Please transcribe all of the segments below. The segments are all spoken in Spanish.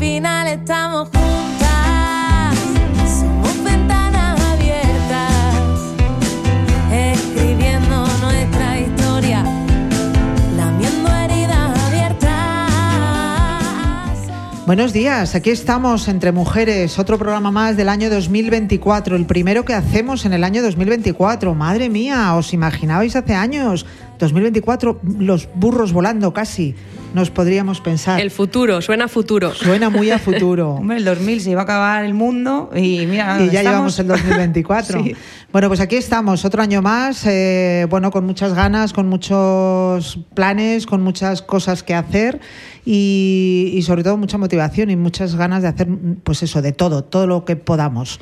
final estamos juntas. Somos ventanas abiertas, escribiendo nuestra historia, lamiendo heridas abiertas. Buenos días, aquí estamos entre mujeres, otro programa más del año 2024, el primero que hacemos en el año 2024. Madre mía, ¿os imaginabais hace años? 2024, los burros volando casi, nos podríamos pensar. El futuro, suena a futuro. Suena muy a futuro. Hombre, el 2000 se iba a acabar el mundo y mira, Y ya estamos. llevamos el 2024. Sí. Bueno, pues aquí estamos, otro año más, eh, bueno, con muchas ganas, con muchos planes, con muchas cosas que hacer y, y sobre todo mucha motivación y muchas ganas de hacer, pues eso, de todo, todo lo que podamos.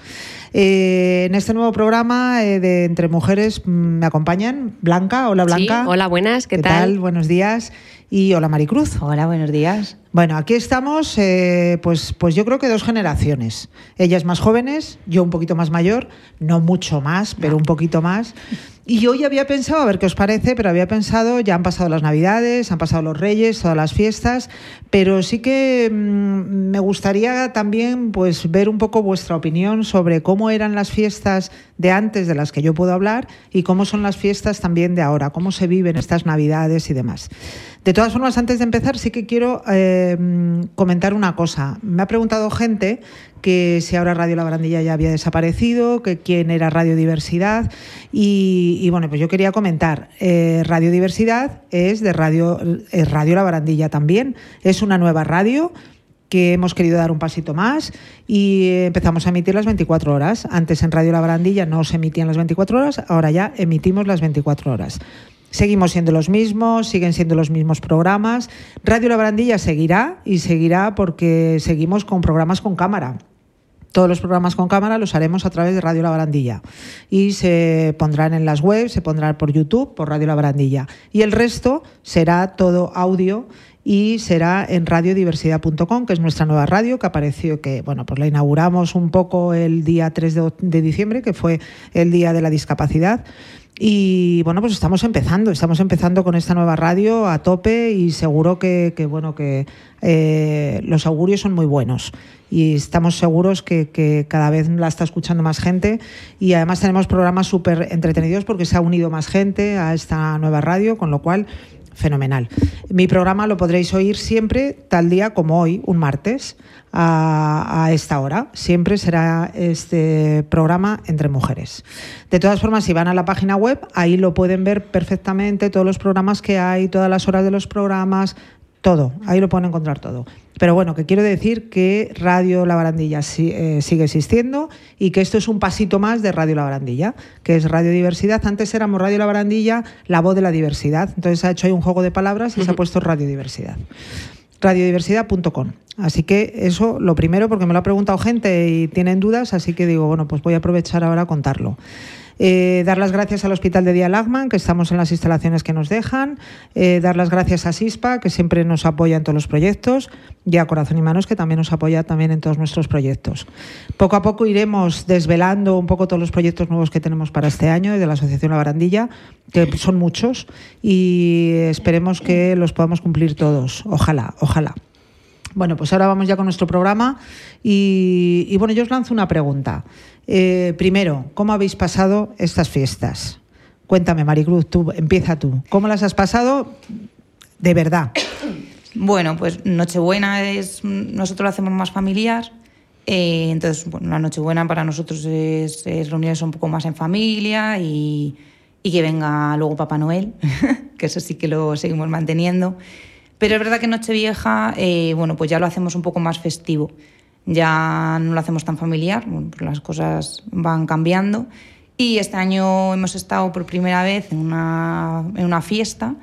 Eh, en este nuevo programa eh, de Entre Mujeres me acompañan Blanca. Hola Blanca. Sí, hola, buenas, ¿qué tal? Buenos días. Y hola Maricruz. Hola, buenos días. Bueno, aquí estamos, eh, pues, pues yo creo que dos generaciones. Ellas más jóvenes, yo un poquito más mayor, no mucho más, pero un poquito más. Y yo ya había pensado, a ver qué os parece, pero había pensado, ya han pasado las Navidades, han pasado los Reyes, todas las fiestas, pero sí que mm, me gustaría también pues ver un poco vuestra opinión sobre cómo eran las fiestas de antes de las que yo puedo hablar y cómo son las fiestas también de ahora, cómo se viven estas Navidades y demás. De todas formas, antes de empezar, sí que quiero eh, comentar una cosa. Me ha preguntado gente que si ahora Radio La Barandilla ya había desaparecido, que quién era Radio Diversidad. Y, bueno, pues yo quería comentar, eh, Radio Diversidad es de Radio, Radio La Barandilla también. Es una nueva radio que hemos querido dar un pasito más y empezamos a emitir las 24 horas. Antes en Radio La Barandilla no se emitían las 24 horas, ahora ya emitimos las 24 horas. Seguimos siendo los mismos, siguen siendo los mismos programas. Radio La Barandilla seguirá y seguirá porque seguimos con programas con cámara. Todos los programas con cámara los haremos a través de Radio La Barandilla y se pondrán en las webs, se pondrán por YouTube, por Radio La Barandilla. Y el resto será todo audio y será en radiodiversidad.com, que es nuestra nueva radio que apareció, que bueno, pues la inauguramos un poco el día 3 de, de diciembre, que fue el día de la discapacidad. Y bueno, pues estamos empezando, estamos empezando con esta nueva radio a tope y seguro que, bueno, que eh, los augurios son muy buenos. Y estamos seguros que, que, cada vez la está escuchando más gente. Y además tenemos programas súper entretenidos porque se ha unido más gente a esta nueva radio, con lo cual fenomenal. Mi programa lo podréis oír siempre tal día como hoy, un martes, a, esta hora. Siempre será este programa entre mujeres. De todas formas, si van a la página web, ahí lo pueden ver perfectamente, todos los programas que hay, todas las horas de los programas, todo. Ahí lo pueden encontrar todo. Pero bueno, que quiero decir que Radio La Barandilla eh, sigue existiendo y que esto es un pasito más de Radio La Barandilla, que es Radio Diversidad. Antes éramos Radio La Barandilla, la voz de la diversidad. Entonces ha hecho ahí un juego de palabras y uh -huh. se ha puesto Radio Diversidad. Radiodiversidad.com. Así que eso, lo primero, porque me lo ha preguntado gente y tienen dudas, así que digo, bueno, pues voy a aprovechar ahora a contarlo. Eh, dar las gracias al Hospital de Día Lagman, que estamos en las instalaciones que nos dejan. Eh, dar las gracias a SISPA, que siempre nos apoya en todos los proyectos. Y a Corazón y Manos, que también nos apoya también en todos nuestros proyectos. Poco a poco iremos desvelando un poco todos los proyectos nuevos que tenemos para este año de la Asociación La Barandilla, que son muchos, y esperemos que los podamos cumplir todos. Ojalá, ojalá. Bueno, pues ahora vamos ya con nuestro programa y, y bueno, yo os lanzo una pregunta. Eh, primero, ¿cómo habéis pasado estas fiestas? Cuéntame, Maricruz, tú, empieza tú. ¿Cómo las has pasado de verdad? Bueno, pues Nochebuena es. Nosotros lo hacemos más familiar. Eh, entonces, bueno, la Nochebuena para nosotros es, es, reunirse un poco más en familia y, y que venga luego Papá Noel, que eso sí que lo seguimos manteniendo. Pero es verdad que Nochevieja, eh, bueno, pues ya lo hacemos un poco más festivo ya no lo hacemos tan familiar, pues las cosas van cambiando. Y este año hemos estado por primera vez en una, en una fiesta,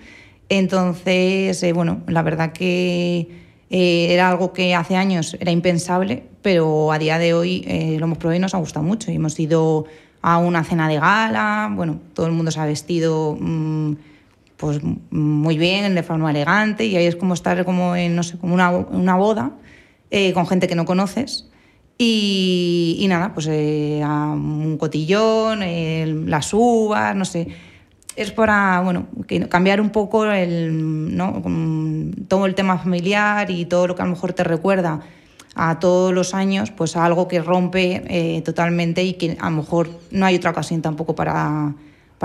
entonces, eh, bueno, la verdad que eh, era algo que hace años era impensable, pero a día de hoy eh, lo hemos probado y nos ha gustado mucho. Y hemos ido a una cena de gala, bueno, todo el mundo se ha vestido mmm, pues muy bien, de forma elegante, y ahí es como estar como en, no sé, como una, una boda, eh, con gente que no conoces. Y, y nada, pues eh, un cotillón, eh, las uvas, no sé. Es para, bueno, cambiar un poco el, ¿no? todo el tema familiar y todo lo que a lo mejor te recuerda a todos los años, pues a algo que rompe eh, totalmente y que a lo mejor no hay otra ocasión tampoco para,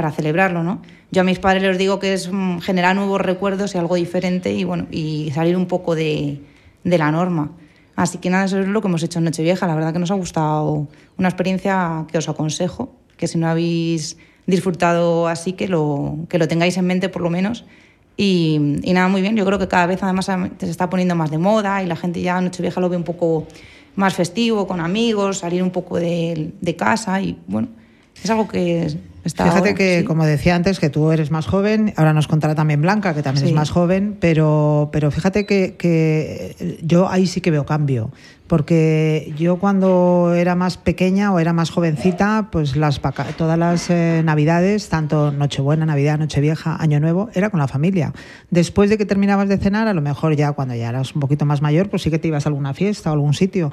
para celebrarlo, ¿no? Yo a mis padres les digo que es mm, generar nuevos recuerdos y algo diferente y bueno, y salir un poco de, de la norma. Así que nada, eso es lo que hemos hecho en Nochevieja. La verdad que nos ha gustado una experiencia que os aconsejo, que si no habéis disfrutado así, que lo, que lo tengáis en mente por lo menos. Y, nada, muy bien. Yo creo que cada vez además se está poniendo más de moda y la gente ya Nochevieja lo ve un poco más festivo, con amigos, salir un poco de, de casa y bueno, es algo que Fíjate que, como decía antes, que tú eres más joven, ahora nos contará también Blanca, que también es más joven, pero, pero fíjate que, que, yo ahí sí que veo cambio porque yo cuando era más pequeña o era más jovencita, pues las todas las eh, navidades, tanto Nochebuena, Navidad, Nochevieja, Año Nuevo, era con la familia. Después de que terminabas de cenar, a lo mejor ya cuando ya eras un poquito más mayor, pues sí que te ibas a alguna fiesta o algún sitio,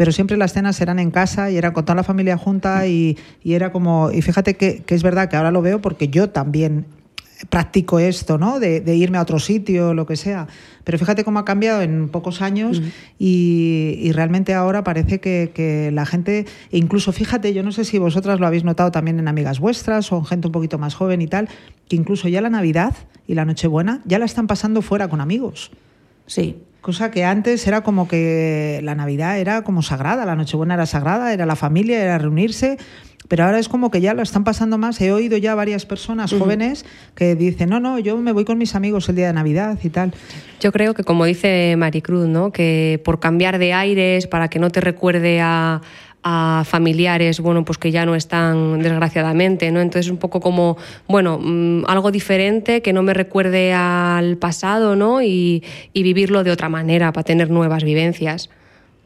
pero siempre las cenas eran en casa y eran con toda la familia junta y, era como, y fíjate que, que es verdad que ahora lo veo porque yo también practico esto, ¿no? De, irme a otro sitio, lo que sea. Pero fíjate cómo ha cambiado en pocos años y, realmente ahora parece que, la gente, incluso fíjate, yo no sé si vosotras lo habéis notado también en amigas vuestras o en gente un poquito más joven y tal, que incluso ya la Navidad y la Nochebuena ya la están pasando fuera con amigos. Sí. Cosa que antes era como que la Navidad era como sagrada, la Nochebuena era sagrada, era la familia, era reunirse pero ahora es como que ya lo están pasando más. He oído ya varias personas jóvenes que dicen, no, no, yo me voy con mis amigos el día de Navidad y tal. Yo creo que, como dice Maricruz, ¿no? que por cambiar de aires, para que no te recuerde a, familiares, bueno, pues que ya no están desgraciadamente, ¿no? Entonces un poco como, bueno, mm, algo diferente que no me recuerde al pasado, ¿no? Y, y, vivirlo de otra manera para tener nuevas vivencias.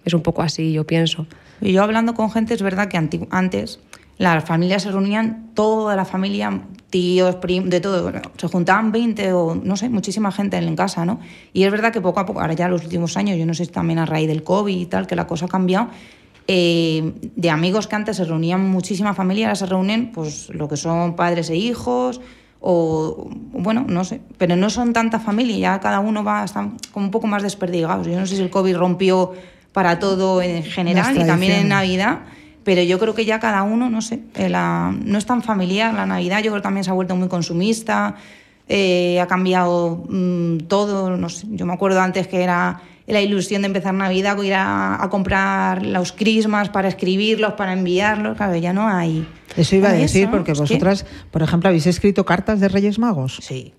Es un poco así, yo pienso. Y yo hablando con gente, es verdad que antes las familias se reunían, toda la familia, tíos, primos, de todo, se juntaban 20 o no sé, muchísima gente en casa, ¿no? Y es verdad que poco a poco, ahora ya los últimos años, yo no sé si también a raíz del COVID y tal, que la cosa ha cambiado, eh, de amigos que antes se reunían muchísima familia, ahora se reúnen pues lo que son padres e hijos, o bueno, no sé, pero no son tanta familia, ya cada uno va, están como un poco más desperdigados. Yo no sé si el COVID rompió para todo en general y también en Navidad pero yo creo que ya cada uno, no sé, eh, no es tan familiar la Navidad, yo creo que también se ha vuelto muy consumista, eh, ha cambiado mm, todo, no sé, yo me acuerdo antes que era la ilusión de empezar Navidad, ir a, comprar los crismas para escribirlos, para enviarlos, claro, ya no hay... Eso iba a decir, porque vosotras, por ejemplo, habéis escrito cartas de Reyes Magos. Sí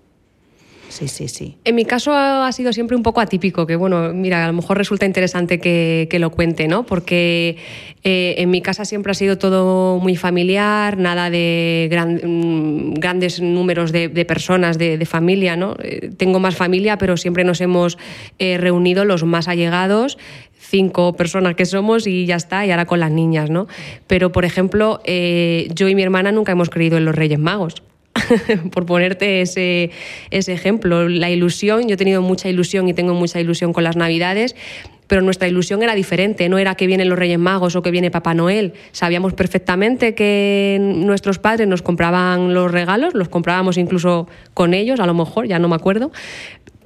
sí, sí, sí. En mi caso ha sido siempre un poco atípico, que bueno, mira, a lo mejor resulta interesante que, lo cuente, ¿no? Porque eh, en mi casa siempre ha sido todo muy familiar, nada de mm, grandes números de, personas, de, familia, ¿no? Eh, tengo más familia, pero siempre nos hemos eh, reunido los más allegados cinco personas que somos y ya está, y ahora con las niñas, ¿no? Pero, por ejemplo, yo y mi hermana nunca hemos creído en los Reyes Magos. por ponerte ese, ese ejemplo. La ilusión, yo he tenido mucha ilusión y tengo mucha ilusión con las Navidades, pero nuestra ilusión era diferente, no era que vienen los Reyes Magos o que viene Papá Noel. Sabíamos perfectamente que nuestros padres nos compraban los regalos, los comprábamos incluso con ellos, a lo mejor, ya no me acuerdo,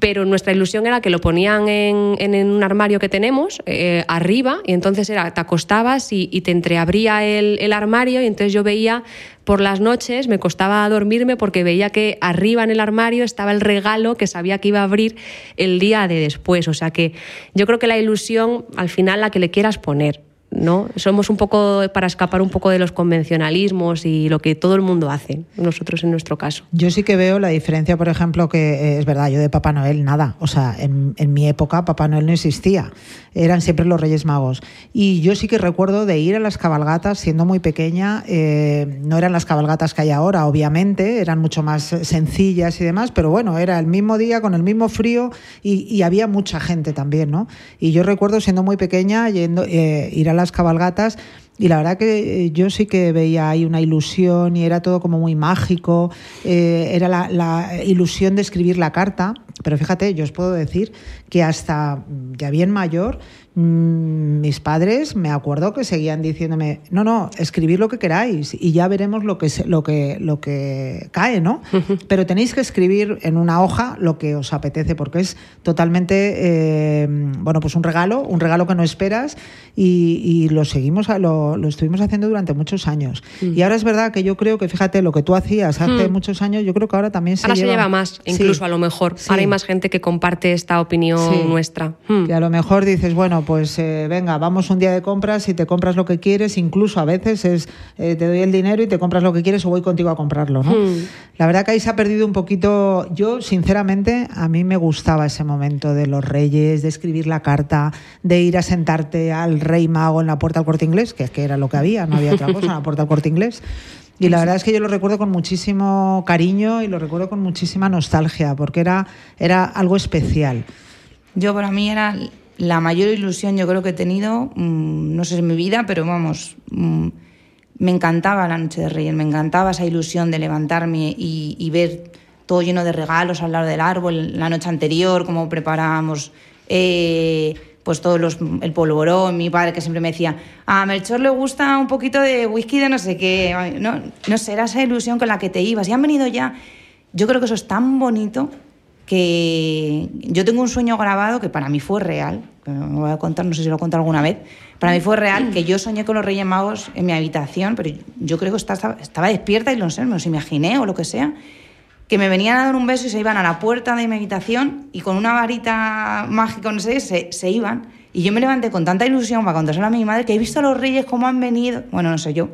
pero nuestra ilusión era que lo ponían en, en un armario que tenemos eh, arriba y entonces era, te acostabas y, te entreabría el, el, armario y entonces yo veía por las noches, me costaba dormirme porque veía que arriba en el armario estaba el regalo que sabía que iba a abrir el día de después. O sea que yo creo que la ilusión, al final, la que le quieras poner, ¿no? Somos un poco para escapar un poco de los convencionalismos y lo que todo el mundo hace, nosotros en nuestro caso. Yo sí que veo la diferencia, por ejemplo, que eh, es verdad, yo de Papá Noel nada, o sea, en, mi época Papá Noel no existía, eran siempre los Reyes Magos. Y yo sí que recuerdo de ir a las cabalgatas siendo muy pequeña, eh, no eran las cabalgatas que hay ahora, obviamente, eran mucho más sencillas y demás, pero bueno, era el mismo día con el mismo frío y, había mucha gente también, ¿no? Y yo recuerdo siendo muy pequeña yendo, eh, ir a las cabalgatas y la verdad que eh, yo sí que veía ahí una ilusión y era todo como muy mágico. Eh, era la, ilusión de escribir la carta, pero fíjate, yo os puedo decir que hasta ya bien mayor, mis padres me acuerdo que seguían diciéndome, no, no, escribir lo que queráis y ya veremos lo que, lo que, lo que cae, ¿no? Pero tenéis que escribir en una hoja lo que os apetece, porque es totalmente, eh, bueno, pues un regalo, un regalo que no esperas y, y lo seguimos, a- lo, lo estuvimos haciendo durante muchos años. Mm. Y ahora es verdad que yo creo que, fíjate, lo que tú hacías hace muchos años, yo creo que ahora también se Ahora lleva... se lleva más, Sí. incluso a lo mejor. Sí. Ahora hay más gente que comparte esta opinión Sí. nuestra. Que a lo mejor dices, bueno, pues eh, venga, vamos un día de compras y te compras lo que quieres, incluso a veces es eh, te doy el dinero y te compras lo que quieres o voy contigo a comprarlo, ¿no? Hmm. La verdad que ahí se ha perdido un poquito, yo sinceramente a mí me gustaba ese momento de los reyes, de escribir la carta, de ir a sentarte al rey mago en la puerta del corte inglés, que es que era lo que había, no había otra cosa, en la puerta del corte inglés. Y la verdad es que yo lo recuerdo con muchísimo cariño y lo recuerdo con muchísima nostalgia, porque era, era algo especial. Yo para mí era la mayor ilusión yo creo que he tenido, mm, no sé en mi vida, pero vamos, mm, me encantaba la Noche de Reyes, me encantaba esa ilusión de levantarme y, ver todo lleno de regalos al lado del árbol, la noche anterior, cómo preparábamos eh, pues todos los, el polvorón, mi padre que siempre me decía, a Melchor le gusta un poquito de whisky de no sé qué, no, no sé, era esa ilusión con la que te ibas y han venido ya, yo creo que eso es tan bonito que yo tengo un sueño grabado que para mí fue real, me voy a contar, no sé si lo he contado alguna vez, para mí fue real que yo soñé con los Reyes Magos en mi habitación, pero yo creo que estaba, estaba despierta y no sé, me los imaginé o lo que sea, que me venían a dar un beso y se iban a la puerta de mi habitación y con una varita mágica, no sé, se, se iban. Y yo me levanté con tanta ilusión para contárselo a mi madre que he visto a los Reyes cómo han venido, bueno, no sé yo.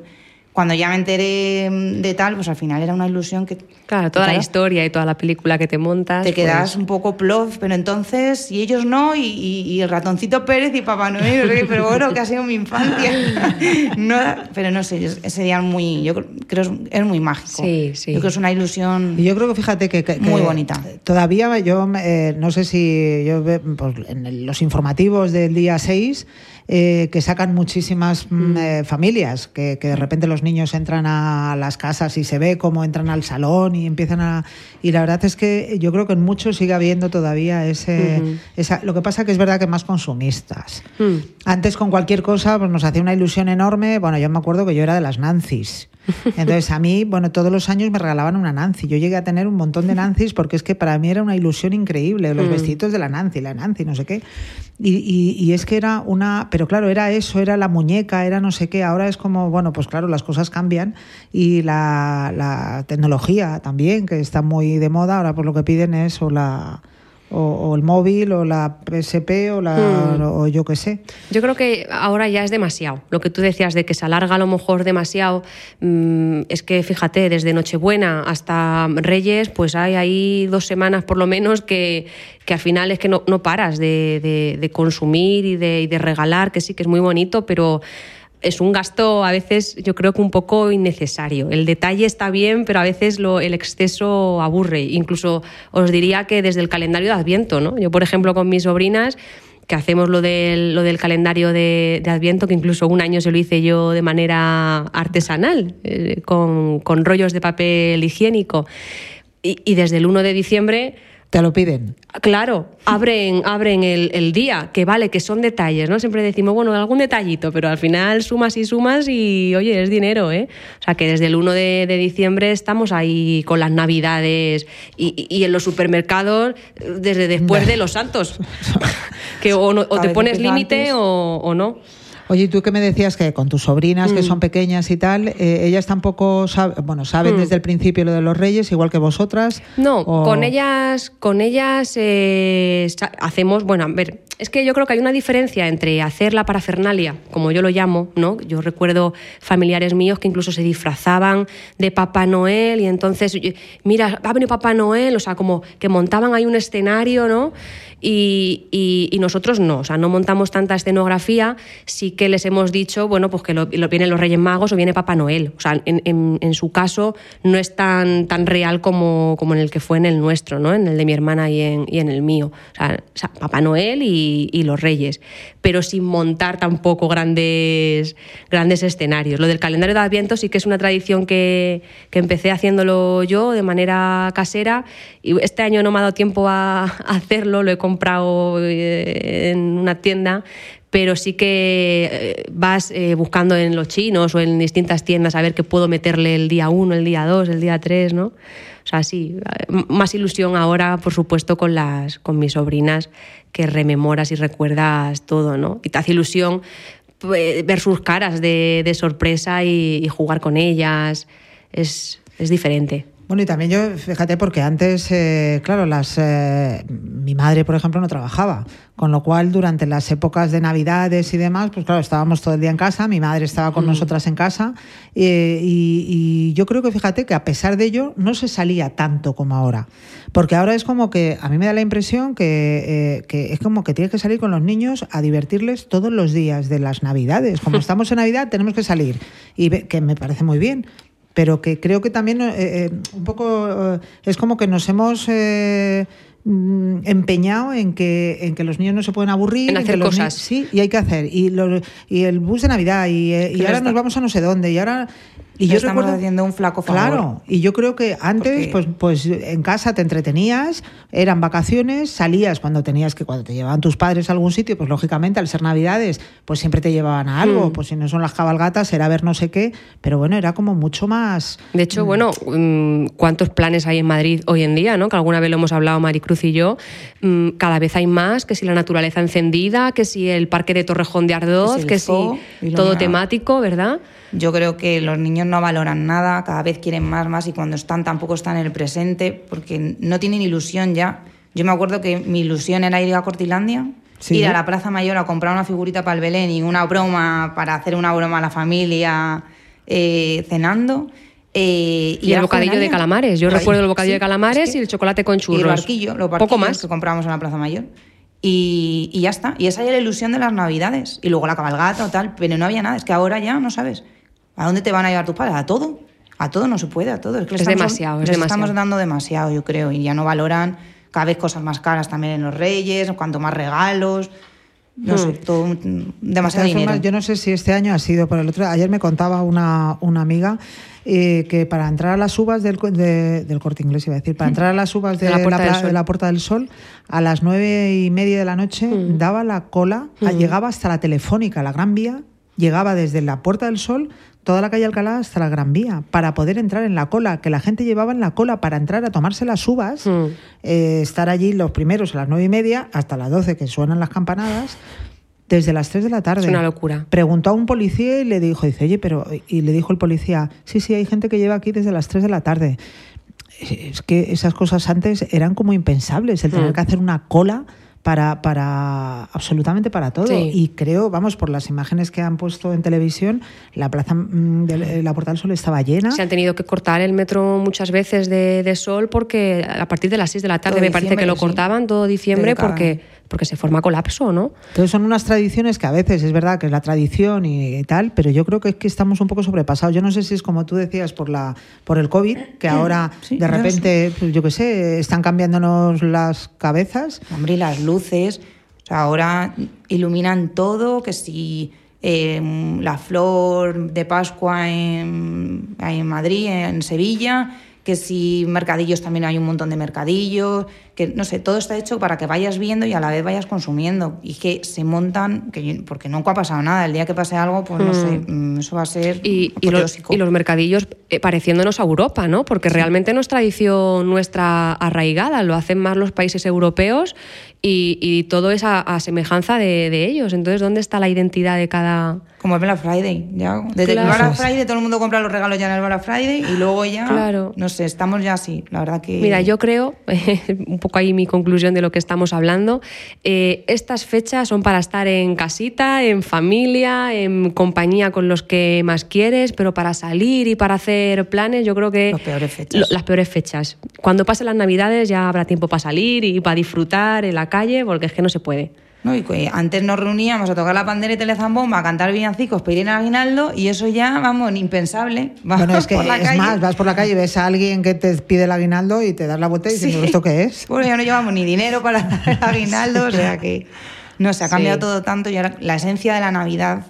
Cuando ya me enteré mm, de tal, pues al final era una ilusión que... Claro, toda la historia y toda la película que te montas. Te quedas pues, un poco plof, pero entonces, y ellos no, y, y- y el ratoncito Pérez y Papá Noel, pero bueno, que ha sido mi infancia. No, pero no sé, yo- ese día muy, yo creo es, muy mágico. Sí, sí. Yo creo que es una ilusión. Y yo creo que fíjate que, que- Muy que bonita. Todavía yo eh, no sé si yo pues, en los informativos del día 6 eh, que sacan muchísimas mm, eh, familias, que, que de repente los niños entran a las casas y se ve cómo entran al salón y empiezan a... Y la verdad es que yo creo que en muchos sigue habiendo todavía ese... esa, lo que pasa que es verdad que más consumistas. hmm. Antes con cualquier cosa pues nos hacía una ilusión enorme. Bueno, yo me acuerdo que yo era de las Nancy's. Entonces a mí, bueno, todos los años me regalaban una Nancy. Yo llegué a tener un montón de Nancy's porque es que para mí era una ilusión increíble. Los vestiditos de la Nancy, la Nancy, no sé qué. Y, y- y es que era una... Pero claro, era eso, era la muñeca, era no sé qué. Ahora es como, bueno, pues claro, las cosas cambian y la, la tecnología también, que está muy de moda. Ahora pues lo que piden es o la... O, o el móvil, o la PSP, o, la, o yo qué sé. Yo creo que ahora ya es demasiado. Lo que tú decías de que se alarga a lo mejor demasiado, mm, es que fíjate, desde Nochebuena hasta Reyes, pues hay ahí dos semanas por lo menos que, que al final es que no, no paras de, de- de consumir y de, y de regalar, que sí que es muy bonito, pero es un gasto a veces yo creo que un poco innecesario. El detalle está bien, pero a veces lo, el exceso aburre. Incluso os diría que desde el calendario de Adviento, ¿no? Yo, por ejemplo, con mis sobrinas que hacemos lo del, lo del calendario de, de Adviento, que incluso un año se lo hice yo de manera artesanal, eh, con, con rollos de papel higiénico. Y, y desde el 1 de diciembre Te lo piden. Claro, abren, abren el, el día, que vale, que son detalles, ¿no? Siempre decimos, bueno, algún detallito, pero al final sumas y sumas y, oye, es dinero, ¿eh? O sea, que desde el 1 de, de diciembre estamos ahí con las navidades y, y en los supermercados desde después de los santos. que o, no- o te pones límite o, o no. Oye, ¿y tú qué me decías que con tus sobrinas que Mm. son pequeñas y tal, eh, ellas tampoco saben, bueno, saben Mm. desde el principio lo de los reyes, igual que vosotras? No, o- con ellas, con ellas eh, hacemos, bueno, a ver, es que yo creo que hay una diferencia entre hacer la parafernalia, como yo lo llamo, ¿no? Yo recuerdo familiares míos que incluso se disfrazaban de Papá Noel y entonces, mira, va a venir Papá Noel, o sea, como que montaban ahí un escenario, ¿no? Y, nosotros no, o sea, no montamos tanta escenografía, sí que les hemos dicho, bueno, pues que lo, vienen los Reyes Magos o viene Papá Noel. O sea, en, su caso no es tan, tan real como, como en el que fue en el nuestro, ¿no? En el de mi hermana y en, y en el mío. O sea, Papá Noel y, y, los Reyes, pero sin montar tampoco grandes, grandes escenarios. Lo del calendario de Adviento sí que es una tradición que, que empecé haciéndolo yo de manera casera y este año no me ha dado tiempo a, a hacerlo, lo he comprado eh, en una tienda, pero sí que eh, vas eh, buscando en los chinos o en distintas tiendas a ver qué puedo meterle el día 1, el día 2, el día 3, ¿no? O sea, sí, eh, más ilusión ahora, por supuesto, con, las, con mis sobrinas, que rememoras y recuerdas todo, ¿no? Y te hace ilusión pues, ver sus caras de, de sorpresa y, y, jugar con ellas. Es, es diferente. Bueno, y también yo, fíjate, porque antes, eh, claro, las, eh, mi madre, por ejemplo, no trabajaba, con lo cual durante las épocas de Navidades y demás, pues claro, estábamos todo el día en casa, mi madre estaba con mm. nosotras en casa, eh, y, y, yo creo que, fíjate, que a pesar de ello no se salía tanto como ahora, porque ahora es como que, a mí me da la impresión que, que es como que tienes que salir con los niños a divertirles todos los días de las Navidades. Como estamos en Navidad, tenemos que salir, y que me parece muy bien, pero que creo que también eh, eh, un poco eh, es como que nos hemos eh, empeñado en que, en que los niños no se pueden aburrir. En hacer en cosas. sí, y hay que hacer. Y, los, y el bus de Navidad, y, y ahora está. nos vamos a no sé dónde, y ahora... Y yo estamos recuerdo, haciendo un flaco favor. Claro, y yo creo que antes, pues, pues en casa te entretenías, eran vacaciones, salías cuando tenías que, cuando te llevaban tus padres a algún sitio, pues lógicamente al ser Navidades, pues siempre te llevaban a algo, mm. pues si no son las cabalgatas, era ver no sé qué, pero bueno, era como mucho más. De hecho, mm. bueno, ¿cuántos planes hay en Madrid hoy en día, no? Que alguna vez lo hemos hablado Maricruz y yo, mm, cada vez hay más, que si la naturaleza encendida, que si el parque de Torrejón de Ardoz, que si, que si todo temático, ¿verdad? Yo creo que los niños no valoran nada, cada vez quieren más, más y cuando están tampoco están en el presente porque no tienen ilusión ya. Yo me acuerdo que mi ilusión era ir a Cortilandia, sí. ir a la Plaza Mayor a comprar una figurita para el Belén y una broma para hacer una broma a la familia eh, cenando. Eh, y, y el bocadillo de calamares. Yo Ay, recuerdo el bocadillo sí, de calamares es que, y el chocolate con churros. Y el barquillo, los barquillos Poco más. que comprábamos en la Plaza Mayor. Y, y, ya está. Y esa era la ilusión de las Navidades. Y luego la cabalgata o tal. Pero no había nada. Es que ahora ya no sabes. ¿A dónde te van a llevar tus padres? A todo. A todo no se puede, a todo. Es, que es estamos, demasiado. Es les demasiado. estamos dando demasiado, yo creo. Y ya no valoran cada vez cosas más caras también en los Reyes, cuanto más regalos. No hmm. sé, todo demasiado dinero. Formas, yo no sé si este año ha sido por el otro. Ayer me contaba una, una amiga eh, que para entrar a las uvas del, de, del corte inglés, iba a decir, para entrar a las uvas de, de, la, puerta la, de la, Puerta del Sol, a las nueve y media de la noche mm. daba la cola, mm. llegaba hasta la Telefónica, la Gran Vía, llegaba desde la Puerta del Sol toda la calle Alcalá hasta la Gran Vía para poder entrar en la cola, que la gente llevaba en la cola para entrar a tomarse las uvas, mm. eh, estar allí los primeros a las nueve y media hasta las doce que suenan las campanadas. Desde las 3 de la tarde. Es una locura. Preguntó a un policía y le dijo, dice, oye, pero. Y le dijo el policía, sí, sí, hay gente que lleva aquí desde las 3 de la tarde. Es que esas cosas antes eran como impensables, el tener mm. que hacer una cola para, para absolutamente para todo. Sí. Y creo, vamos, por las imágenes que han puesto en televisión, la plaza de la Puerta del Sol estaba llena. Se han tenido que cortar el metro muchas veces de, de Sol porque a partir de las 6 de la tarde todo me parece que lo cortaban sí. todo diciembre porque, porque se forma colapso, ¿no? Entonces son unas tradiciones que a veces es verdad que es la tradición y, tal, pero yo creo que es que estamos un poco sobrepasados. Yo no sé si es como tú decías por la por el COVID, que ahora sí, de repente, pues, yo qué sé, están cambiándonos las cabezas. Hombre, y las luces, o sea, ahora iluminan todo, que si eh, la flor de Pascua en, en Madrid, en Sevilla, que si mercadillos también hay un montón de mercadillos, que no sé, todo está hecho para que vayas viendo y a la vez vayas consumiendo. Y que se montan, que porque nunca ha pasado nada, el día que pase algo, pues no sé, eso va a ser. Y, y, los, y los, mercadillos eh, pareciéndonos a Europa, ¿no? Porque sí. realmente no es tradición nuestra arraigada, lo hacen más los países europeos y, y todo es a, a semejanza de, de, ellos. Entonces, ¿dónde está la identidad de cada.? Como el Black Friday. Ya. Desde claro. el Black Friday todo el mundo compra los regalos ya en el Black Friday y luego ya. Claro. No sé, estamos ya así, la verdad que. Mira, yo creo, un poco ahí mi conclusión de lo que estamos hablando, eh, estas fechas son para estar en casita, en familia, en compañía con los que más quieres, pero para salir y para hacer planes, yo creo que. Las peores fechas. Lo, las peores fechas. Cuando pasen las Navidades ya habrá tiempo para salir y para disfrutar en la calle, porque es que no se puede. ¿No? Y que antes nos reuníamos a tocar la pandereta y telezambomba, a cantar villancicos, pedir en aguinaldo, y eso ya, vamos, impensable. Vas bueno, es que es calle. más, vas por la calle y ves a alguien que te pide el aguinaldo y te das la vuelta y dices, sí. ¿esto qué es? Bueno, ya no llevamos ni dinero para dar el aguinaldo, o sea que. No, se ha cambiado Sí. todo tanto y ahora la esencia de la Navidad,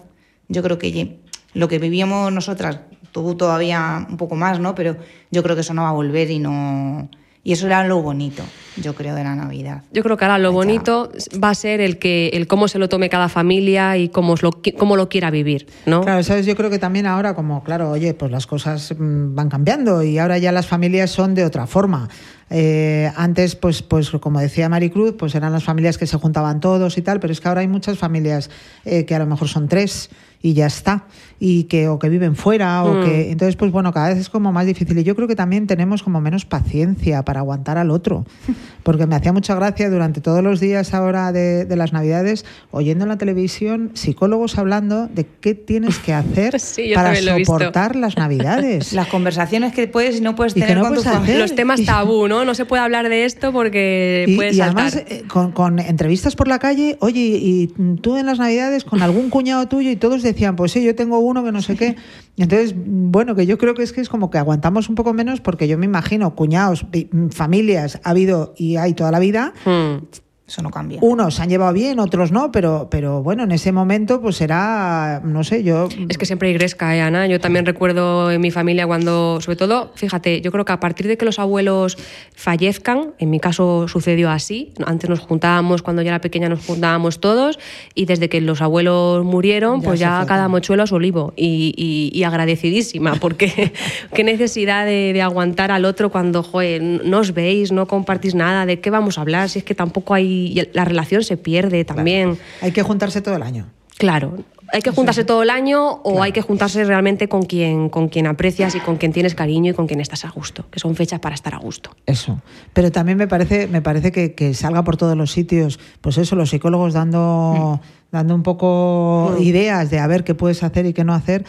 yo creo que lo que vivíamos nosotras, tú todavía un poco más, ¿no? Pero yo creo que eso no va a volver y no... Y eso era lo bonito, yo creo, de la Navidad. Yo creo que ahora lo Ya. bonito va a ser el que el cómo se lo tome cada familia y cómo, os lo, qui- cómo lo quiera vivir, ¿no? Claro, sabes, yo creo que también ahora, como, claro, oye, pues las cosas mm, van cambiando y ahora ya las familias son de otra forma. Eh, antes, pues, pues como decía Maricruz, pues eran las familias que se juntaban todos y tal, pero es que ahora hay muchas familias eh, que a lo mejor son tres y ya está, y que o que viven fuera o Mm. que entonces pues bueno cada vez es como más difícil y yo creo que también tenemos como menos paciencia para aguantar al otro porque me hacía mucha gracia durante todos los días ahora de, de las navidades oyendo en la televisión psicólogos hablando de qué tienes que hacer Sí, para soportar las navidades Las conversaciones que puedes y no puedes Y tener no con puedes. Los temas tabú, ¿no? No se puede hablar de esto porque y, puede y saltar. además eh, con, con entrevistas por la calle, oye, y tú en las navidades con algún cuñado tuyo y todos decían, pues sí, yo tengo uno que no sé qué. Entonces, bueno, que yo creo que es que es como que aguantamos un poco menos porque yo me imagino cuñados, vi- familias, ha habido y hay toda la vida. Hmm. Eso no cambia. Unos se han llevado bien, otros no, pero, pero bueno, en ese momento pues era, no sé, yo... Es que siempre hay gresca, ¿eh, Ana? Yo también recuerdo en mi familia cuando, sobre todo, fíjate, yo creo que a partir de que los abuelos fallezcan, en mi caso sucedió así, antes nos juntábamos, cuando yo era pequeña nos juntábamos todos, y desde que los abuelos murieron, Ya pues ya fue cada mochuelo a su olivo, y, y- y agradecidísima, porque qué necesidad de, de aguantar al otro cuando, joder, no os veis, no compartís nada, de qué vamos a hablar, si es que tampoco hay, y la relación se pierde también. Hay que juntarse todo el año. Claro. Hay que juntarse todo el año o hay que juntarse realmente con quien, con quien aprecias y con quien tienes cariño y con quien estás a gusto, que son fechas para estar a gusto. Eso. Pero también me parece, me parece que, que salga por todos los sitios, pues eso, los psicólogos dando, dando un poco Mm. ideas de a ver qué puedes hacer y qué no hacer.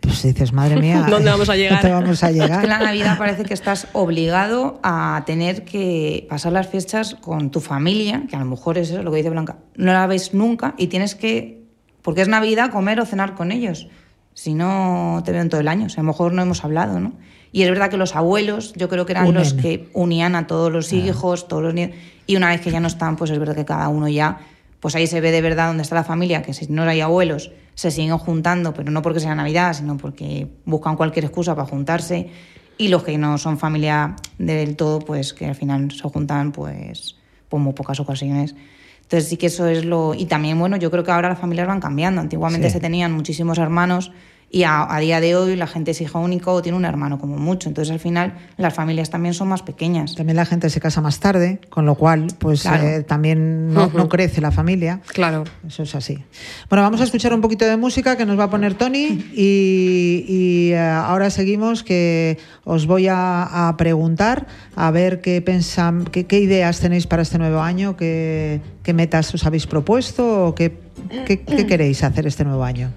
Pues dices, madre mía, ¿Dónde vamos a llegar? ¿dónde vamos a Es llegar? que la Navidad parece que estás obligado a tener que pasar las fiestas con tu familia, que a lo mejor es eso, lo que dice Blanca, no la ves nunca y tienes que, porque es Navidad, comer o cenar con ellos. Si no, te ven todo el año. O sea, a lo mejor no hemos hablado, ¿no? Y es verdad que los abuelos, yo creo que eran los que unían a todos los hijos, todos los niños. Y una vez que ya no están, pues es verdad que cada uno ya, pues ahí se ve de verdad dónde está la familia, que si no hay abuelos, se siguen juntando, pero no porque sea Navidad, sino porque buscan cualquier excusa para juntarse. Y los que no son familia del todo, pues que al final se juntan, pues, por muy pocas ocasiones. Entonces sí que eso es lo... Y también, bueno, yo creo que ahora las familias van cambiando. Antiguamente Sí. se tenían muchísimos hermanos y a, a día de hoy la gente es hija única o tiene un hermano como mucho. Entonces al final las familias también son más pequeñas. También la gente se casa más tarde, con lo cual, pues Claro. eh, también no, Ujú. no crece la familia. Claro. Eso es así. Bueno, vamos a escuchar un poquito de música que nos va a poner Tony y, y, eh, ahora seguimos que os voy a, a preguntar a ver qué, pensan, qué, qué ideas tenéis para este nuevo año, qué, qué metas os habéis propuesto o qué, qué- qué queréis hacer este nuevo año.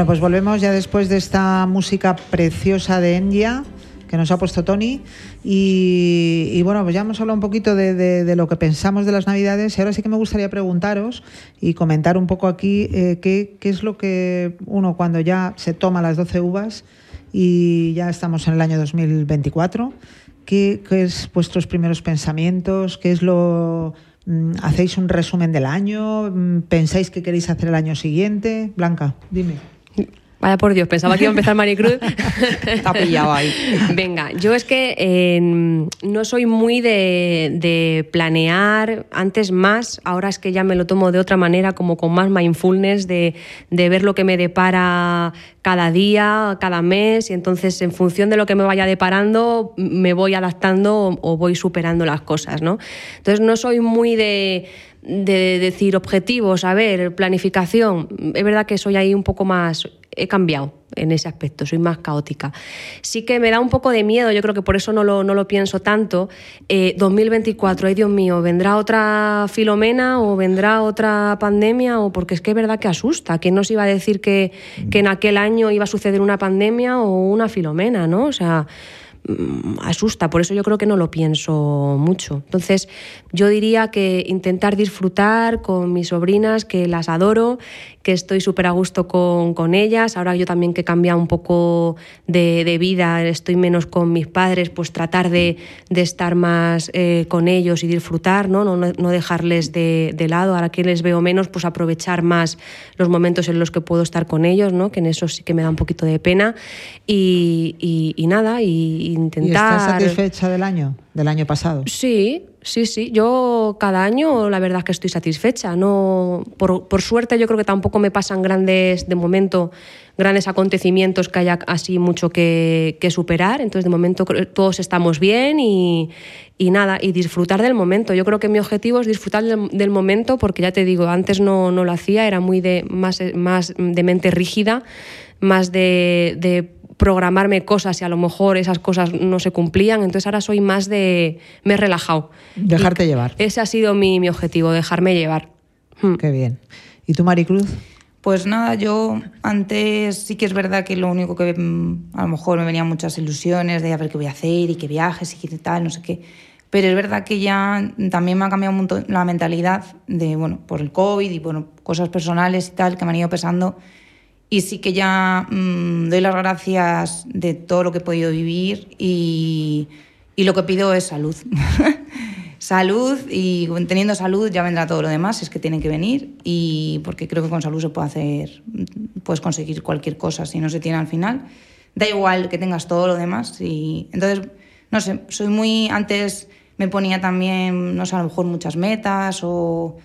Bueno, pues volvemos ya después de esta música preciosa de Endia que nos ha puesto Tony. Y, bueno, pues ya hemos hablado un poquito de, lo que pensamos de las Navidades. Y ahora sí que me gustaría preguntaros y comentar un poco aquí eh, qué, qué es lo que uno cuando ya se toma las 12 uvas y ya estamos en el año 2024, ¿qué, qué es vuestros primeros pensamientos? ¿Qué es lo... mm, ¿Hacéis un resumen del año? Mm, ¿Pensáis que queréis hacer el año siguiente? Blanca, dime. Vaya por Dios, pensaba que iba a empezar Maricruz. Ha pillado ahí. Venga, yo es que eh, no soy muy de, de planear antes más, ahora es que ya me lo tomo de otra manera, como con más mindfulness, de, de ver lo que me depara cada día, cada mes, y entonces en función de lo que me vaya deparando, me voy adaptando o, o voy superando las cosas, ¿no? Entonces no soy muy de de decir objetivos, a ver, planificación. Es verdad que soy ahí un poco más, he cambiado en ese aspecto, soy más caótica. Sí que me da un poco de miedo, yo creo que por eso no lo, no lo pienso tanto. Eh, 2024, ay Dios mío, ¿vendrá otra filomena o vendrá otra pandemia? O porque es que es verdad que asusta. ¿Quién nos iba a decir que, que en aquel año iba a suceder una pandemia o una filomena, no? O sea, asusta, por eso yo creo que no lo pienso mucho. Entonces, yo diría que intentar disfrutar con mis sobrinas, que las adoro, que estoy súper a gusto con, con ellas. Ahora yo también que he cambiado un poco de, de vida, estoy menos con mis padres, pues tratar de, de estar más eh, con ellos y disfrutar, ¿no? No, no- no dejarles de, de lado. Ahora que les veo menos, pues aprovechar más los momentos en los que puedo estar con ellos, ¿no? Que en eso sí que me da un poquito de pena. Y, y- y nada, y ¿Y intentar... estás satisfecha del año? Del año pasado. Sí, sí, sí. Yo cada año la verdad es que estoy satisfecha. No, por, por suerte yo creo que tampoco me pasan grandes, de momento, grandes acontecimientos que haya así mucho que, que superar. Entonces de momento todos estamos bien y, y nada, y disfrutar del momento. Yo creo que mi objetivo es disfrutar del, del momento porque ya te digo, antes no, no lo hacía, era muy de, más, más de mente rígida, más de, de programarme cosas y a lo mejor esas cosas no se cumplían. Entonces ahora soy más de... me he relajado. Dejarte Y llevar. Ese ha sido mi, mi objetivo, dejarme llevar. Hmm. Qué bien. ¿Y tú, Maricruz? Pues nada, yo antes sí que es verdad que lo único que mm, a lo mejor me venían muchas ilusiones de a ver qué voy a hacer y qué viajes y qué tal, no sé qué. Pero es verdad que ya también me ha cambiado un montón la mentalidad de, bueno, por el COVID y bueno, cosas personales y tal que me han ido pesando. Y sí que ya mm, doy las gracias de todo lo que he podido vivir y, y lo que pido es salud. salud y teniendo salud ya vendrá todo lo demás, es que tienen que venir y porque creo que con salud se puede hacer, puedes conseguir cualquier cosa si no se tiene al final. Da igual que tengas todo lo demás y entonces, no sé, soy muy, antes me ponía también, no sé, a lo mejor muchas metas o,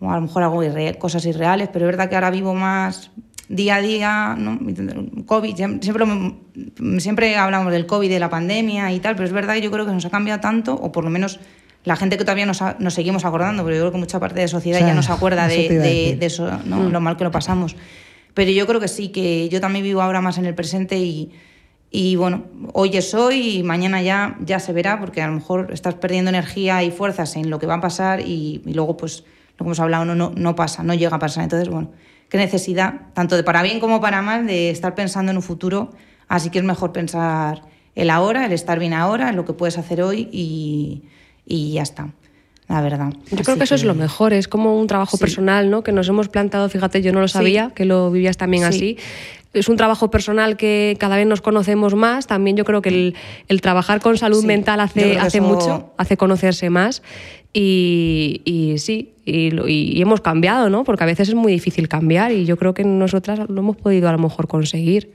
o a lo mejor hago irre- cosas irreales, pero es verdad que ahora vivo más día a día, ¿no? COVID, siem- siempre, siempre hablamos del COVID, de la pandemia y tal, pero es verdad que yo creo que nos ha cambiado tanto, o por lo menos la gente que todavía nos, ha- nos seguimos acordando, pero yo creo que mucha parte de la sociedad Sí, ya no se acuerda de, de- de eso, ¿no? lo mal que lo pasamos. Pero yo creo que sí, que yo también vivo ahora más en el presente y, y bueno, hoy es hoy y mañana ya, ya se verá, porque a lo mejor estás perdiendo energía y fuerzas en lo que va a pasar y, y luego, pues, lo que hemos hablado, no, no, no pasa, no llega a pasar. Entonces, bueno, qué necesidad, tanto de para bien como para mal, de estar pensando en un futuro. Así que es mejor pensar el ahora, el estar bien ahora, en lo que puedes hacer hoy y, y ya está, la verdad. Yo Así creo que eso es lo mejor, es como un trabajo Sí. personal, ¿no? Que nos hemos plantado, fíjate, yo no lo Sí. sabía, que lo vivías también Sí. así. Es un trabajo personal que cada vez nos conocemos más. También yo creo que el, el trabajar con salud Sí, mental hace, hace eso- mucho, hace conocerse más. Y, y sí, y, y hemos cambiado, ¿no? Porque a veces es muy difícil cambiar y yo creo que nosotras lo hemos podido a lo mejor conseguir.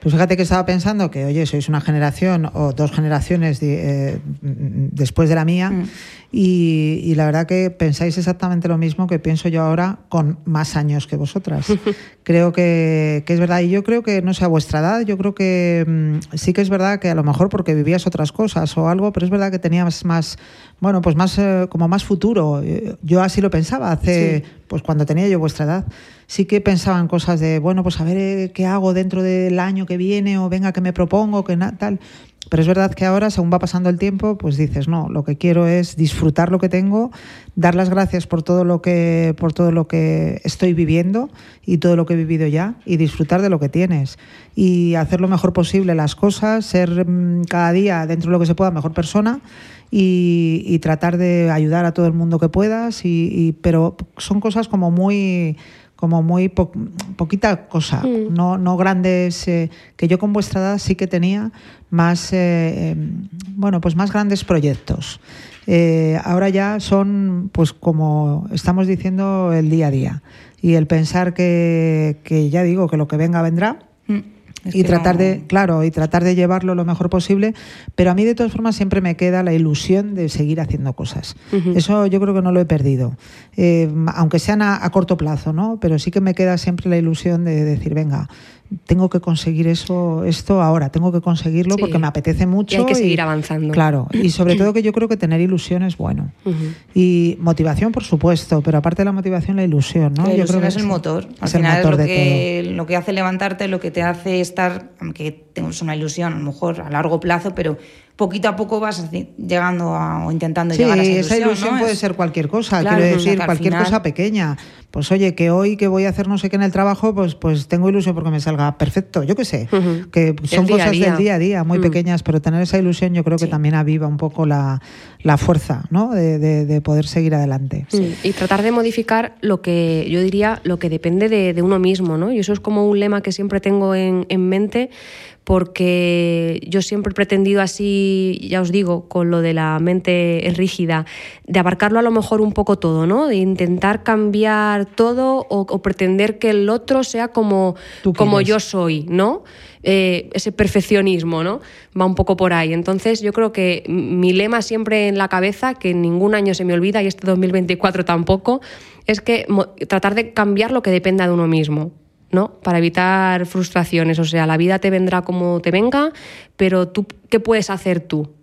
Pues fíjate que estaba pensando que, oye, sois una generación o dos generaciones de- eh, después de la mía Mm. y, y la verdad que pensáis exactamente lo mismo que pienso yo ahora con más años que vosotras. creo que, que es verdad y yo creo que no sé a vuestra edad, yo creo que mm, sí que es verdad que a lo mejor porque vivías otras cosas o algo, pero es verdad que tenías más, bueno, pues más eh, como más futuro. Eh, Yo así lo pensaba hace, pues cuando tenía yo vuestra edad sí que pensaba en cosas de, bueno, pues a ver eh, qué hago dentro del año que viene o venga que me propongo, que tal. Pero es verdad que ahora, según va pasando el tiempo, pues dices, no, lo que quiero es disfrutar lo que tengo, dar las gracias por todo lo que, por todo lo que estoy viviendo y todo lo que he vivido ya y disfrutar de lo que tienes. Y hacer lo mejor posible las cosas, ser mm, cada día dentro de lo que se pueda mejor persona y, tratar de ayudar a todo el mundo que puedas y- pero son cosas como muy como muy po- poquita cosa, Mm. no, no grandes, eh, que yo con vuestra edad sí que tenía más, eh, eh, bueno, pues más grandes proyectos. Eh, ahora ya son, pues como estamos diciendo, el día a día. Y el pensar que, que ya digo, que lo que venga vendrá, Mm. Es y tratar no- de, claro, y tratar de llevarlo lo mejor posible, pero a mí de todas formas siempre me queda la ilusión de seguir haciendo cosas. Eso yo creo que no lo he perdido, Eh, aunque sean a, a corto plazo, ¿no? Pero sí que me queda siempre la ilusión de decir, venga, tengo que conseguir eso, esto ahora, tengo que conseguirlo Sí. porque me apetece mucho. Y hay que seguir avanzando. Claro, y sobre todo que yo creo que tener ilusión es bueno. Y motivación, por supuesto, pero aparte de la motivación, la ilusión, ¿no? La Yo ilusión creo que es el motor. Al Es el final motor es lo de que, lo que hace levantarte, lo que te hace estar, aunque tengas una ilusión, a lo mejor a largo plazo, pero poquito a poco vas llegando a, o intentando Sí, llegar a esa esa ilusión. ilusión ¿no? puede Es- ser cualquier cosa, Claro, quiero decir, cualquier final- cosa pequeña. Pues oye, que hoy que voy a hacer no sé qué en el trabajo, pues pues tengo ilusión porque me salga perfecto, yo qué sé. Que son cosas día. del día a día, muy Mm. pequeñas, pero tener esa ilusión yo creo que Sí. también aviva un poco la, la fuerza, ¿no? De, de- de poder seguir adelante. Mm, Y tratar de modificar lo que yo diría, lo que depende de, de uno mismo, ¿no? Y eso es como un lema que siempre tengo en, en mente, porque yo siempre he pretendido así, ya os digo, con lo de la mente rígida, de abarcarlo a lo mejor un poco todo, ¿no? De intentar cambiar todo o, o pretender que el otro sea como, como yo soy, ¿no? Eh, ese perfeccionismo, ¿no? Va un poco por ahí. Entonces, yo creo que mi lema siempre en la cabeza, que ningún año se me olvida y este 2024 tampoco, es que tratar de cambiar lo que dependa de uno mismo. ¿no? Para evitar frustraciones. O sea, la vida te vendrá como te venga, pero tú, ¿qué puedes hacer tú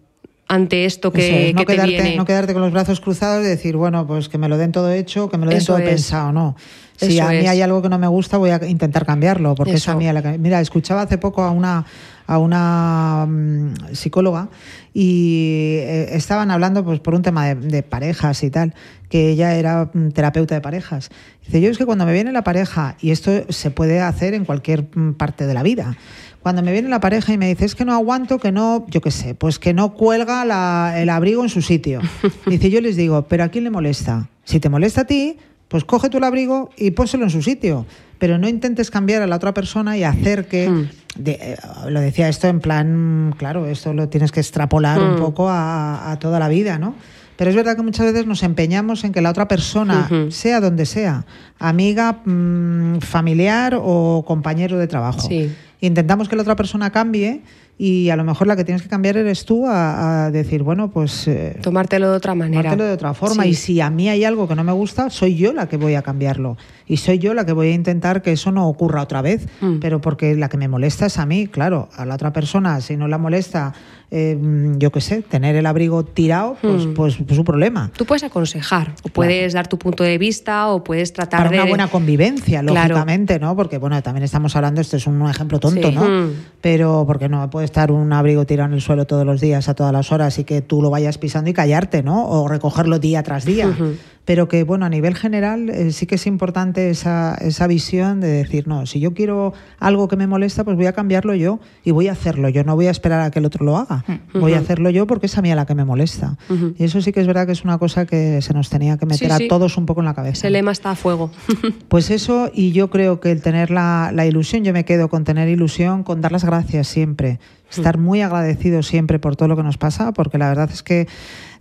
ante esto que, es, no, que te quedarte, viene? no quedarte con los brazos cruzados y decir, bueno, pues que me lo den todo hecho, que me lo den Eso todo es. pensado, no. Si Eso a mí es. hay algo que no me gusta, voy a intentar cambiarlo, porque es Eso. a mí a la que... Mira, escuchaba hace poco a una, a una mm, psicóloga y eh, estaban hablando pues por un tema de, de parejas y tal, que ella era mm, terapeuta de parejas. Dice, yo es que cuando me viene la pareja, y esto se puede hacer en cualquier mm, parte de la vida, cuando me viene la pareja y me dice, es que no aguanto, que no, yo qué sé, pues que no cuelga la- el abrigo en su sitio. Dice, yo les digo, pero ¿a quién le molesta? Si te molesta a ti, pues coge el abrigo y pónselo en su sitio. Pero no intentes cambiar a la otra persona y hacer que... Hmm. de- eh, lo decía esto en plan, claro, esto lo tienes que extrapolar un Hmm. poco a, a toda la vida, ¿no? Pero es verdad que muchas veces nos empeñamos en que la otra persona, sea donde sea, amiga, mm, familiar o compañero de trabajo, Sí. Intentamos que la otra persona cambie y a lo mejor la que tienes que cambiar eres tú a, a decir, bueno, pues eh, Tomártelo de otra manera. tomártelo de otra forma. Sí. Y si a mí hay algo que no me gusta, soy yo la que voy a cambiarlo. Y soy yo la que voy a intentar que eso no ocurra otra vez. Mm. Pero porque la que me molesta es a mí, claro. A la otra persona, si no la molesta, eh, yo qué sé, tener el abrigo tirado, pues, Mm. pues, pues su problema. Tú puedes aconsejar, o puedes dar tu punto de vista, o puedes tratar Para de. una buena convivencia, Claro. lógicamente, ¿no? Porque, bueno, también estamos hablando, esto es un ejemplo tonto, Sí. ¿no? Mm. Pero porque no puede estar un abrigo tirado en el suelo todos los días, a todas las horas, y que tú lo vayas pisando y callarte, ¿no? O recogerlo día tras día. Ujú. Pero que, bueno, a nivel general eh, sí que es importante esa, esa visión de decir, no, si yo quiero algo que me molesta, pues voy a cambiarlo yo y voy a hacerlo. Yo no voy a esperar a que el otro lo haga. Voy a hacerlo yo porque es a mí a la que me molesta. Y eso sí que es verdad que es una cosa que se nos tenía que meter Sí, sí. a todos un poco en la cabeza. Ese lema está a fuego. Pues eso, y yo creo que el tener la, la ilusión, yo me quedo con tener ilusión, con dar las gracias siempre, estar muy agradecido siempre por todo lo que nos pasa, porque la verdad es que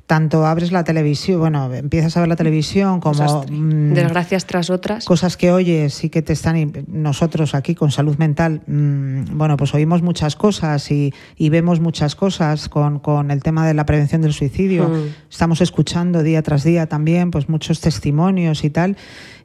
tanto abres la televisión, bueno, empiezas a ver la televisión como Desastre. mm, Desgracias tras otras. cosas que oyes y que te están, y nosotros aquí con salud mental, mm, bueno, pues oímos muchas cosas y, y vemos muchas cosas con, con el tema de la prevención del suicidio. Mm. Estamos escuchando día tras día también pues muchos testimonios y tal.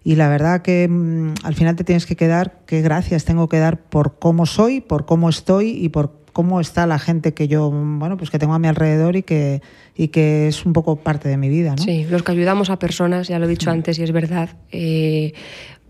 Y la verdad que mm, al final te tienes que quedar, qué gracias tengo que dar por cómo soy, por cómo estoy y por cómo está la gente que yo, bueno, pues que tengo a mi alrededor y que, y que es un poco parte de mi vida, ¿no? Sí, los que ayudamos a personas, ya lo he dicho antes y es verdad. eh,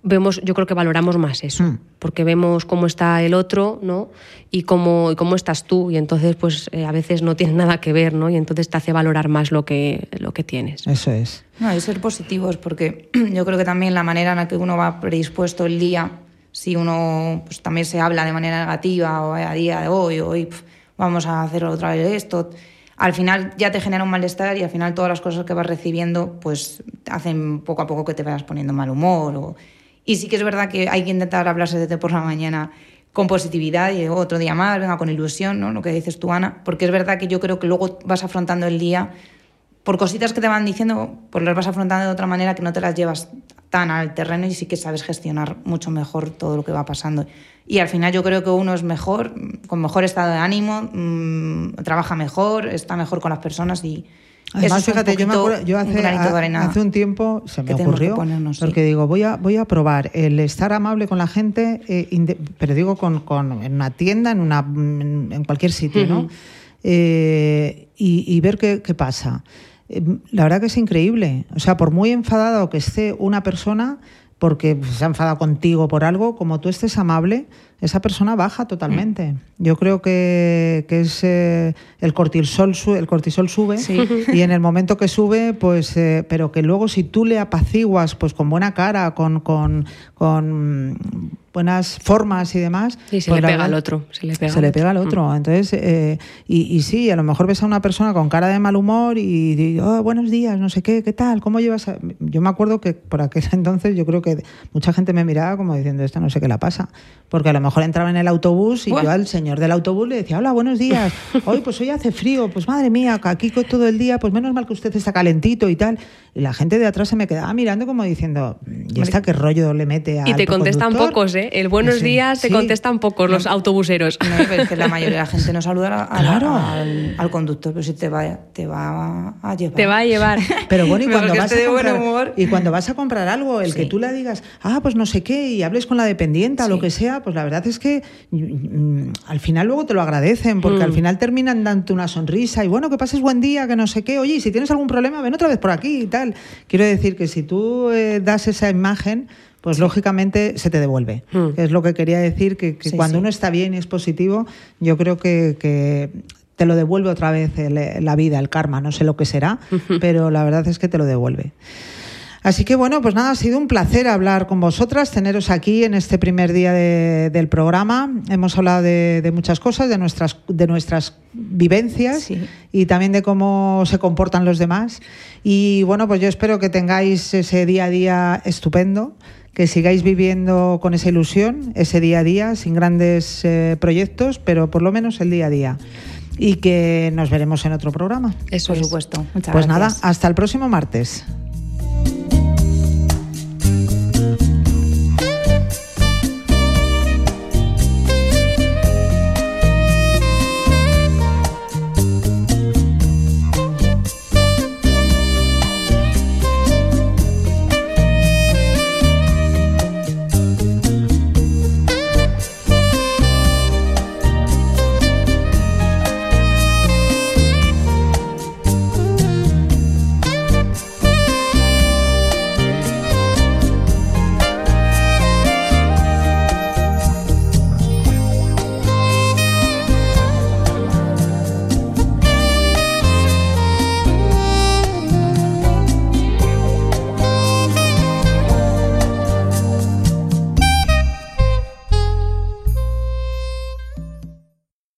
vemos, yo creo que valoramos más eso, Mm. porque vemos cómo está el otro, ¿no? Y cómo, y cómo estás tú, y entonces, pues eh, a veces no tiene nada que ver, ¿no? Y entonces te hace valorar más lo que, lo que tienes. Eso es. No, y ser positivos, porque yo creo que también la manera en la que uno va predispuesto el día, si uno pues, también se habla de manera negativa o a día de hoy, hoy vamos a hacer otra vez esto, al final ya te genera un malestar y al final todas las cosas que vas recibiendo pues hacen poco a poco que te vayas poniendo mal humor. O... Y sí que es verdad que hay que intentar hablarse desde por la mañana con positividad y otro día más, venga, con ilusión, ¿no? Lo que dices tú, Ana, porque es verdad que yo creo que luego vas afrontando el día por cositas que te van diciendo, pues las vas afrontando de otra manera que no te las llevas tan al terreno y sí que sabes gestionar mucho mejor todo lo que va pasando. Y al final yo creo que uno es mejor, con mejor estado de ánimo, mmm, trabaja mejor, está mejor con las personas y... Además, eso es un fíjate, yo, me acuerdo, yo un hace, arena hace un tiempo se me ocurrió, ponernos, sí. porque digo, voy a, voy a probar el estar amable con la gente, eh, pero digo con, con- en una tienda, en, una, en cualquier sitio, ¿no? Ujú. Eh, y, y ver qué, qué pasa. Eh, La verdad que es increíble. O sea, por muy enfadado que esté una persona, porque se ha enfadado contigo por algo, como tú estés amable, esa persona baja totalmente. Yo creo que, que es eh, el cortisol, el cortisol sube y en el momento que sube, pues, eh, pero que luego si tú le apaciguas, pues con buena cara, con, con, con buenas formas y demás, Y se pues le pega al otro. Se le pega, se le pega al otro. Entonces, eh, y, y sí, a lo mejor ves a una persona con cara de mal humor y digo, "Oh, buenos días, no sé qué, ¿qué tal? ¿Cómo llevas? a-?". Yo me acuerdo que por aquel entonces yo creo que mucha gente me miraba como diciendo, esta no sé qué la pasa. Porque a lo mejor entraba en el autobús y yo al señor del autobús le decía, hola, buenos días. Hoy pues hoy hace frío, pues madre mía, aquí todo el día, pues menos mal que usted está calentito y tal. Y la gente de atrás se me quedaba mirando como diciendo, ¿y esta qué rollo le mete a Y te contestan pocos, ¿eh? El buenos Sí, días te sí. contestan pocos los autobuseros. No, pero es que la mayoría de la gente no saluda a- a- Claro. al, al conductor, pero si te va, te va a llevar. Te va a llevar. Pero bueno, y Mejor cuando, vas a comprar, humor. y cuando vas a comprar algo, el que tú le digas, ah, pues no sé qué, y hables con la dependienta o lo que sea, pues la verdad es que mm, al final luego te lo agradecen, porque Mm. al final terminan dándote una sonrisa y bueno, que pases buen día, que no sé qué, oye, y si tienes algún problema, ven otra vez por aquí y tal. Quiero decir que si tú eh, das esa imagen, pues lógicamente se te devuelve. Mm. Es lo que quería decir, que, que Sí, cuando sí. uno está bien y es positivo, yo creo que, que te lo devuelve otra vez el- la vida, el karma, no sé lo que será, pero la verdad es que te lo devuelve. Así que bueno, pues nada, ha sido un placer hablar con vosotras, teneros aquí en este primer día de- del programa. Hemos hablado de, de muchas cosas, de nuestras, de nuestras vivencias Sí. y también de cómo se comportan los demás. Y bueno, pues yo espero que tengáis ese día a día estupendo, que sigáis viviendo con esa ilusión, ese día a día, sin grandes eh, proyectos, pero por lo menos el día a día. Y que nos veremos en otro programa. Eso Por es. supuesto. Muchas pues nada, hasta el próximo martes.